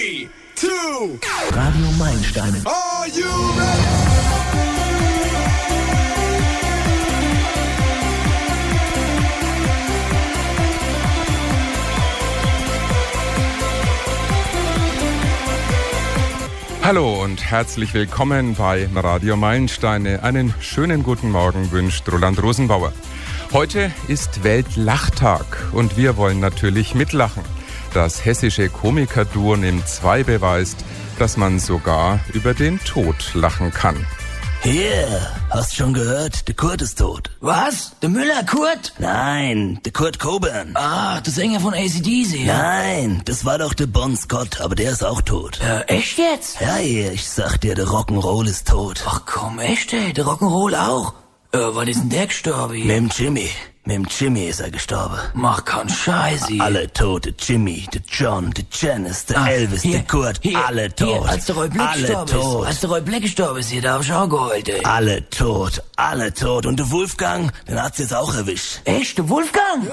Three, two, Radio Meilensteine. are you ready? Hallo und herzlich willkommen bei Radio Meilensteine. Einen schönen guten Morgen wünscht Roland Rosenbauer. Heute ist Weltlachtag und wir wollen natürlich mitlachen. Das hessische Komikerduo nimmt zwei beweist, dass man sogar über den Tod lachen kann. Hier, hast schon gehört? Der Kurt ist tot. Was? Der Müller Kurt? Nein, der Kurt Cobain. Ah, der Sänger von ACDC. Ja. Nein, das war doch der Bon Scott, aber der ist auch tot. Äh, echt jetzt? Ja, ich sag dir, der Rock'n'Roll ist tot. Ach komm, echt ey, der Rock'n'Roll auch? Äh, wann ist denn der gestorben? Mit dem Jimmy. Mit dem Jimmy ist er gestorben. Mach keinen Scheiß hier. Alle tot, der Jimmy, der John, der Janice, der Ah, Elvis, hier, der Kurt, hier, alle tot. Hier, als der Roy Black alle gestorben tot. ist. Als der Roy Black gestorben ist hier, da hab ich auch geheult, ey. Alle tot, alle tot. Und der Wolfgang, den hat's jetzt auch erwischt. Echt, der Wolfgang?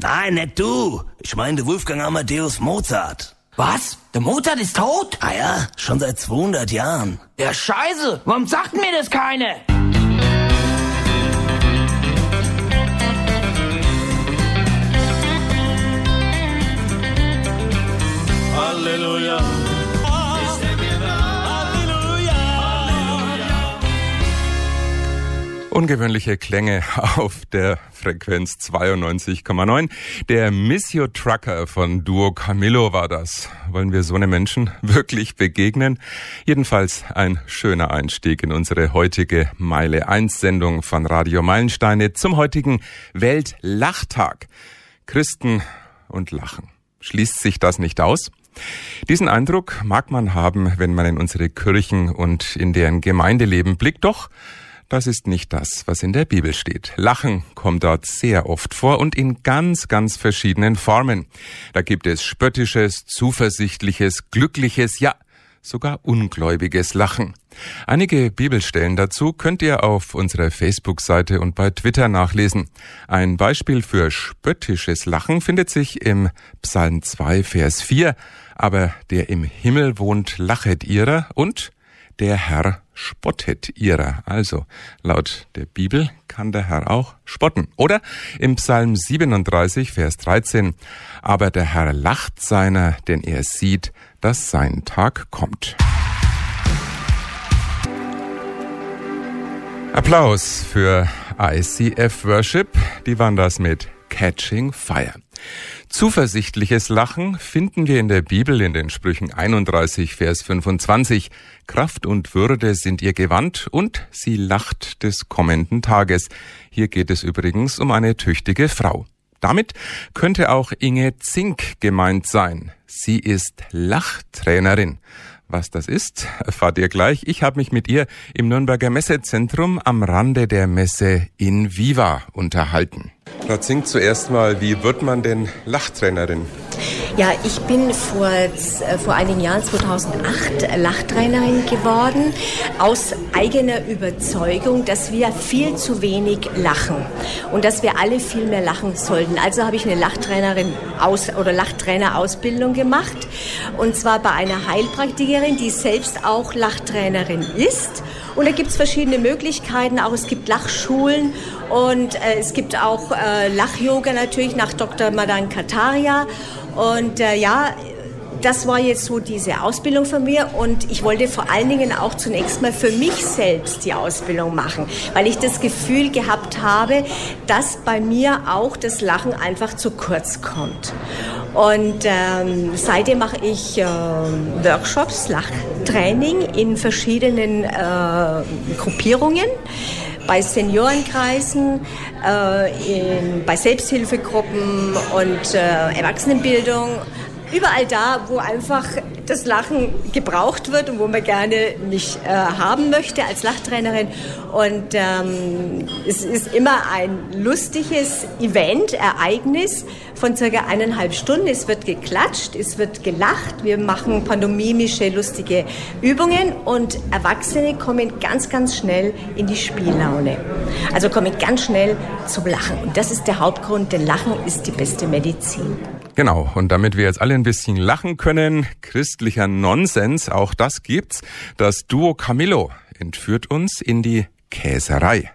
Nein, nicht du. Ich meine, der Wolfgang Amadeus Mozart. Was? Der Mozart ist tot? Ah ja, schon seit 200 Jahren. Ja, scheiße. Warum sagt mir das keine? Ungewöhnliche Klänge auf der Frequenz 92,9. Der Missio Trucker von Duo Camillo war das. Wollen wir so einem Menschen wirklich begegnen? Jedenfalls ein schöner Einstieg in unsere heutige Meile 1 Sendung von Radio Meilensteine zum heutigen Weltlachtag. Christen und Lachen. Schließt sich das nicht aus? Diesen Eindruck mag man haben, wenn man in unsere Kirchen und in deren Gemeindeleben blickt, doch das ist nicht das, was in der Bibel steht. Lachen kommt dort sehr oft vor und in ganz, ganz verschiedenen Formen. Da gibt es spöttisches, zuversichtliches, glückliches, ja, sogar ungläubiges Lachen. Einige Bibelstellen dazu könnt ihr auf unserer Facebook-Seite und bei Twitter nachlesen. Ein Beispiel für spöttisches Lachen findet sich im Psalm 2, Vers 4. Aber der im Himmel wohnt, lachet ihrer und der Herr spottet ihrer. Also, laut der Bibel kann der Herr auch spotten. Oder im Psalm 37, Vers 13. Aber der Herr lacht seiner, denn er sieht, dass sein Tag kommt. Applaus für ICF Worship. Die waren das mit Catching Fire. Zuversichtliches Lachen finden wir in der Bibel in den Sprüchen 31, Vers 25. Kraft und Würde sind ihr Gewand und sie lacht des kommenden Tages. Hier geht es übrigens um eine tüchtige Frau. Damit könnte auch Inge Zink gemeint sein. Sie ist Lachtrainerin. Was das ist, erfahrt ihr gleich. Ich habe mich mit ihr im Nürnberger Messezentrum am Rande der Messe in Viva unterhalten. Frau Zink, zuerst mal, wie wird man denn Lachtrainerin? Ja, ich bin vor, äh, vor einigen Jahren, 2008, Lachtrainerin geworden, aus eigener Überzeugung, dass wir viel zu wenig lachen und dass wir alle viel mehr lachen sollten. Also habe ich eine Lachtrainerin aus, oder Lachtrainerausbildung gemacht und zwar bei einer Heilpraktikerin, die selbst auch Lachtrainerin ist. Und da gibt es verschiedene Möglichkeiten, auch es gibt Lachschulen und äh, es gibt auch äh, Lach-Yoga natürlich nach Dr. Madan Kataria. Und äh, ja, das war jetzt so diese Ausbildung von mir und ich wollte vor allen Dingen auch zunächst mal für mich selbst die Ausbildung machen, weil ich das Gefühl gehabt habe, dass bei mir auch das Lachen einfach zu kurz kommt. Und ähm, seitdem mache ich äh, Workshops, Lachtraining in verschiedenen äh, Gruppierungen bei Seniorenkreisen, äh, in, bei Selbsthilfegruppen und äh, Erwachsenenbildung. Überall da, wo einfach das Lachen gebraucht wird und wo man gerne mich äh, haben möchte als Lachtrainerin. Und ähm, es ist immer ein lustiges Event, Ereignis von circa eineinhalb Stunden. Es wird geklatscht, es wird gelacht, wir machen pantomimische, lustige Übungen und Erwachsene kommen ganz, ganz schnell in die Spiellaune. Also kommen ganz schnell zum Lachen. Und das ist der Hauptgrund, denn Lachen ist die beste Medizin. Genau, und damit wir jetzt alle ein bisschen lachen können, christlicher Nonsens, auch das gibt's. Das Duo Camillo entführt uns in die Käserei.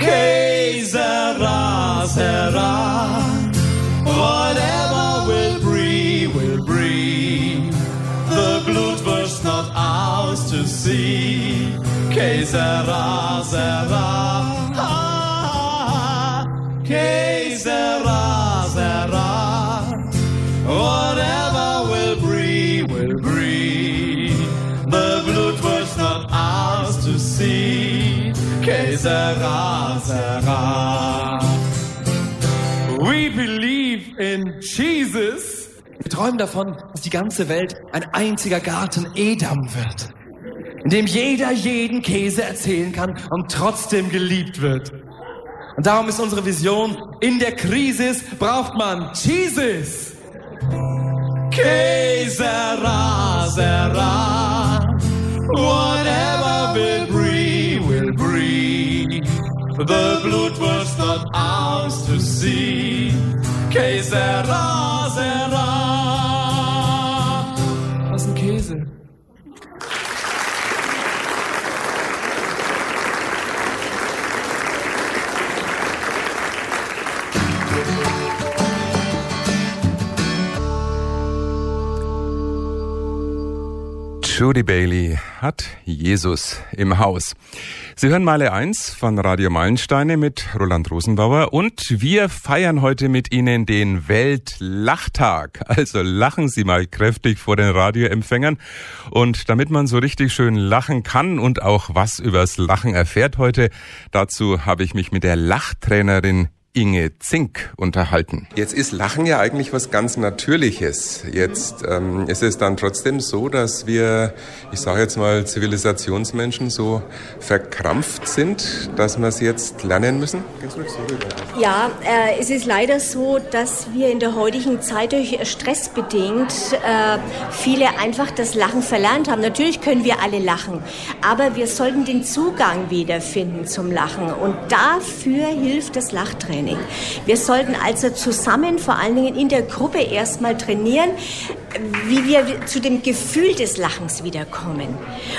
Käsera, sera, whatever will breathe, will breathe. The was not ours to see. Käsera, sera, ah, Käsera, sera, sera. We believe in Jesus. Wir träumen davon, dass die ganze Welt ein einziger Garten Edam wird, in dem jeder jeden Käse erzählen kann und trotzdem geliebt wird. Und darum ist unsere Vision, in der Krise braucht man Jesus. Que sera, sera. Whatever will breathe. The blood was not ours to see. Que Judy Bailey hat Jesus im Haus. Sie hören Meile 1 von Radio Meilensteine mit Roland Rosenbauer und wir feiern heute mit Ihnen den Weltlachtag. Also lachen Sie mal kräftig vor den Radioempfängern. Und damit man so richtig schön lachen kann und auch was übers Lachen erfährt heute, dazu habe ich mich mit der Lachtrainerin Inge Zink unterhalten. Jetzt ist Lachen ja eigentlich was ganz Natürliches. Jetzt ähm, ist es dann trotzdem so, dass wir, ich sage jetzt mal, Zivilisationsmenschen so verkrampft sind, dass wir es jetzt lernen müssen. Ja, äh, es ist leider so, dass wir in der heutigen Zeit durch Stress bedingt äh, viele einfach das Lachen verlernt haben. Natürlich können wir alle lachen, aber wir sollten den Zugang wiederfinden zum Lachen und dafür hilft das Lachtraining. Wir sollten also zusammen, vor allen Dingen in der Gruppe erstmal trainieren, wie wir zu dem Gefühl des Lachens wiederkommen.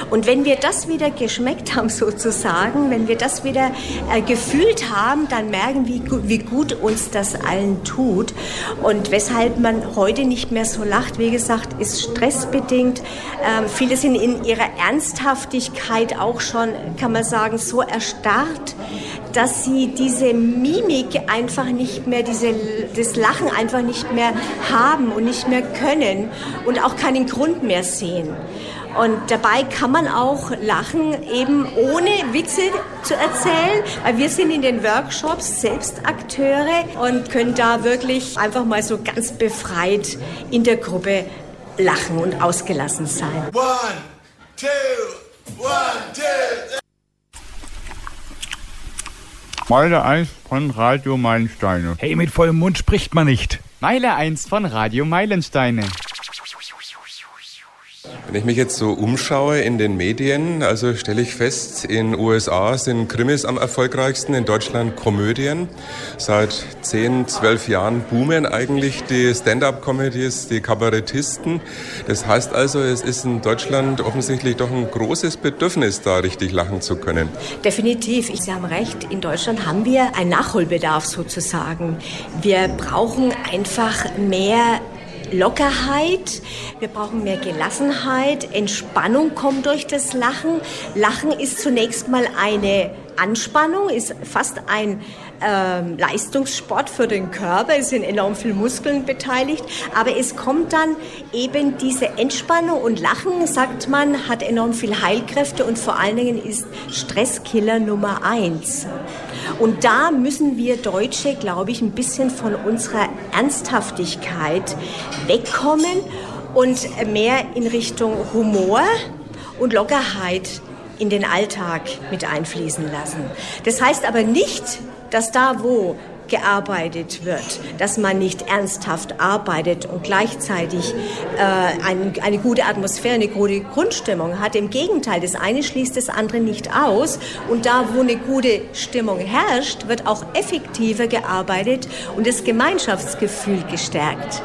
Und wenn wir das wieder geschmeckt haben sozusagen, wenn wir das wieder äh, gefühlt haben, dann merken wir, wie, wie gut uns das allen tut. Und weshalb man heute nicht mehr so lacht, wie gesagt, ist stressbedingt. Ähm, viele sind in ihrer Ernsthaftigkeit auch schon, kann man sagen, so erstarrt, dass sie diese Mimik einfach nicht mehr, diese, das Lachen einfach nicht mehr haben und nicht mehr können und auch keinen Grund mehr sehen. Und dabei kann man auch lachen, eben ohne Witze zu erzählen, weil wir sind in den Workshops selbst Akteure und können da wirklich einfach mal so ganz befreit in der Gruppe lachen und ausgelassen sein. One, two, one, two. Meile 1 von Radio Meilensteine. Hey, mit vollem Mund spricht man nicht. Meile 1 von Radio Meilensteine. Wenn ich mich jetzt so umschaue in den Medien, also stelle ich fest, in USA sind Krimis am erfolgreichsten, in Deutschland Komödien. Seit 10, 12 Jahren boomen eigentlich die Stand-up-Comedies, die Kabarettisten. Das heißt also, es ist in Deutschland offensichtlich doch ein großes Bedürfnis, da richtig lachen zu können. Definitiv, ich, Sie haben recht, in Deutschland haben wir einen Nachholbedarf sozusagen. Wir brauchen einfach mehr Lockerheit, wir brauchen mehr Gelassenheit, Entspannung kommt durch das Lachen. Lachen ist zunächst mal eine Anspannung, ist fast ein ähm, Leistungssport für den Körper, es sind enorm viele Muskeln beteiligt, aber es kommt dann eben diese Entspannung und Lachen, sagt man, hat enorm viel Heilkräfte und vor allen Dingen ist Stresskiller Nummer eins. Und da müssen wir Deutsche, glaube ich, ein bisschen von unserer Ernsthaftigkeit wegkommen und mehr in Richtung Humor und Lockerheit in den Alltag mit einfließen lassen. Das heißt aber nicht, dass da, wo gearbeitet wird, dass man nicht ernsthaft arbeitet und gleichzeitig äh, ein, eine gute Atmosphäre, eine gute Grundstimmung hat. Im Gegenteil, das eine schließt das andere nicht aus. Und da, wo eine gute Stimmung herrscht, wird auch effektiver gearbeitet und das Gemeinschaftsgefühl gestärkt.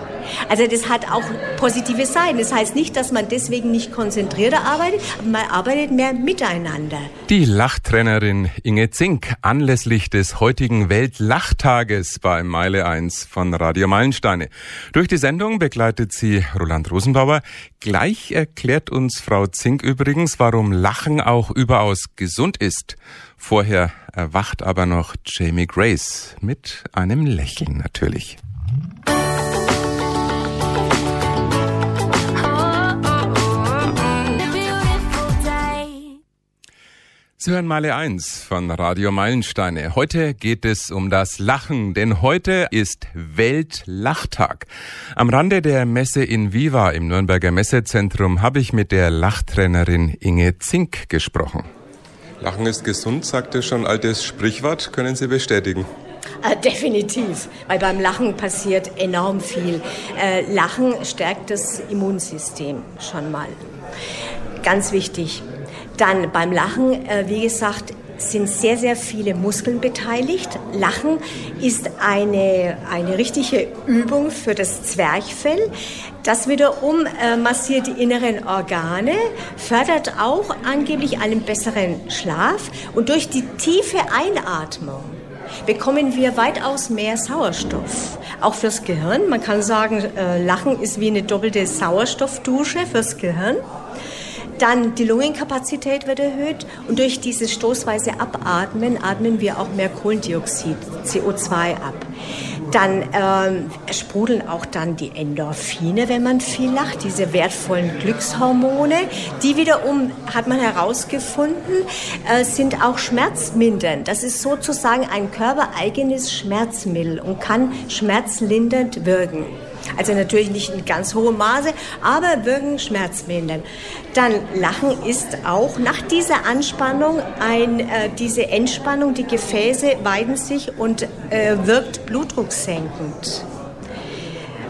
Also das hat auch positive Seiten. Das heißt nicht, dass man deswegen nicht konzentrierter arbeitet, aber man arbeitet mehr miteinander. Die Lachtrainerin Inge Zink anlässlich des heutigen Weltlachtages bei Meile 1 von Radio Meilensteine. Durch die Sendung begleitet sie Roland Rosenbauer. Gleich erklärt uns Frau Zink übrigens, warum Lachen auch überaus gesund ist. Vorher erwacht aber noch Jamie Grace mit einem Lächeln natürlich. Sie hören Male 1 von Radio Meilensteine. Heute geht es um das Lachen, denn heute ist Weltlachtag. Am Rande der Messe in Viva im Nürnberger Messezentrum habe ich mit der Lachtrainerin Inge Zink gesprochen. Lachen ist gesund, sagte schon altes Sprichwort. Können Sie bestätigen? Äh, definitiv, weil beim Lachen passiert enorm viel. Äh, Lachen stärkt das Immunsystem schon mal. Ganz wichtig. Dann beim Lachen, äh, wie gesagt, sind sehr, sehr viele Muskeln beteiligt. Lachen ist eine, eine richtige Übung für das Zwerchfell. Das wiederum äh, massiert die inneren Organe, fördert auch angeblich einen besseren Schlaf und durch die tiefe Einatmung bekommen wir weitaus mehr Sauerstoff. Auch fürs Gehirn. Man kann sagen, äh, Lachen ist wie eine doppelte Sauerstoffdusche fürs Gehirn. Dann die Lungenkapazität wird erhöht und durch dieses stoßweise Abatmen atmen wir auch mehr Kohlendioxid, CO2 ab. Dann ähm, sprudeln auch dann die Endorphine, wenn man viel lacht, diese wertvollen Glückshormone. Die wiederum, hat man herausgefunden, äh, sind auch schmerzmindernd. Das ist sozusagen ein körpereigenes Schmerzmittel und kann schmerzlindernd wirken. Also natürlich nicht in ganz hohem Maße, aber wirken schmerzmindernd. Dann Lachen ist auch nach dieser Anspannung ein, äh, diese Entspannung, die Gefäße weiden sich und äh, wirkt blutdrucksenkend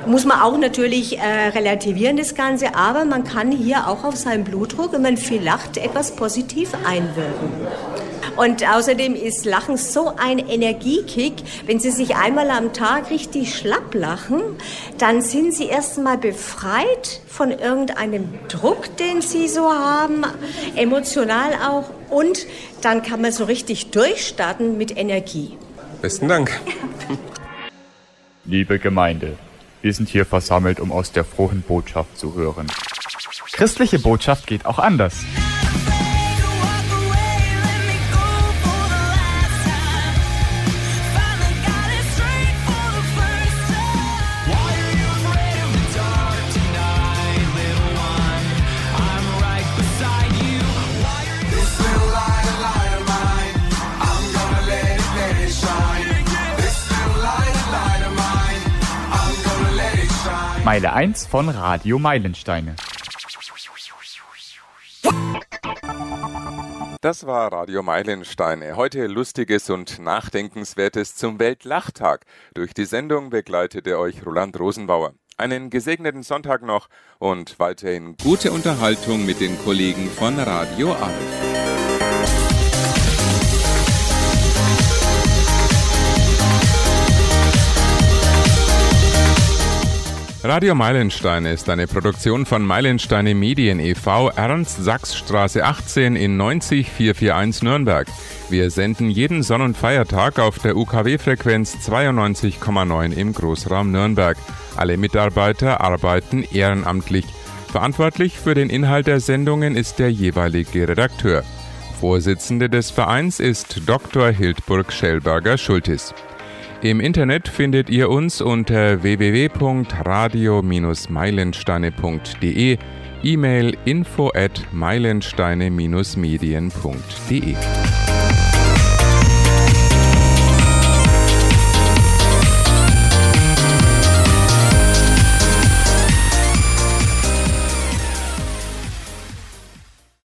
muss man auch natürlich äh, relativieren, das Ganze, aber man kann hier auch auf seinen Blutdruck, wenn man viel lacht, etwas positiv einwirken. Und außerdem ist Lachen so ein Energiekick. Wenn Sie sich einmal am Tag richtig schlapp lachen, dann sind Sie erstmal befreit von irgendeinem Druck, den Sie so haben, emotional auch. Und dann kann man so richtig durchstarten mit Energie. Besten Dank. Liebe Gemeinde, wir sind hier versammelt, um aus der frohen Botschaft zu hören. Christliche Botschaft geht auch anders. Meile 1 von Radio Meilensteine. Das war Radio Meilensteine. Heute Lustiges und Nachdenkenswertes zum Weltlachtag. Durch die Sendung begleitete euch Roland Rosenbauer. Einen gesegneten Sonntag noch und weiterhin gute Unterhaltung mit den Kollegen von Radio Alf. Radio Meilenstein ist eine Produktion von Meilensteine Medien e.V. Ernst-Sachs-Straße 18 in 90441 Nürnberg. Wir senden jeden Sonn- und Feiertag auf der UKW-Frequenz 92,9 im Großraum Nürnberg. Alle Mitarbeiter arbeiten ehrenamtlich. Verantwortlich für den Inhalt der Sendungen ist der jeweilige Redakteur. Vorsitzende des Vereins ist Dr. Hildburg Schellberger-Schultis. Im Internet findet ihr uns unter www.radio-meilensteine.de, E-Mail info at meilensteine-medien.de.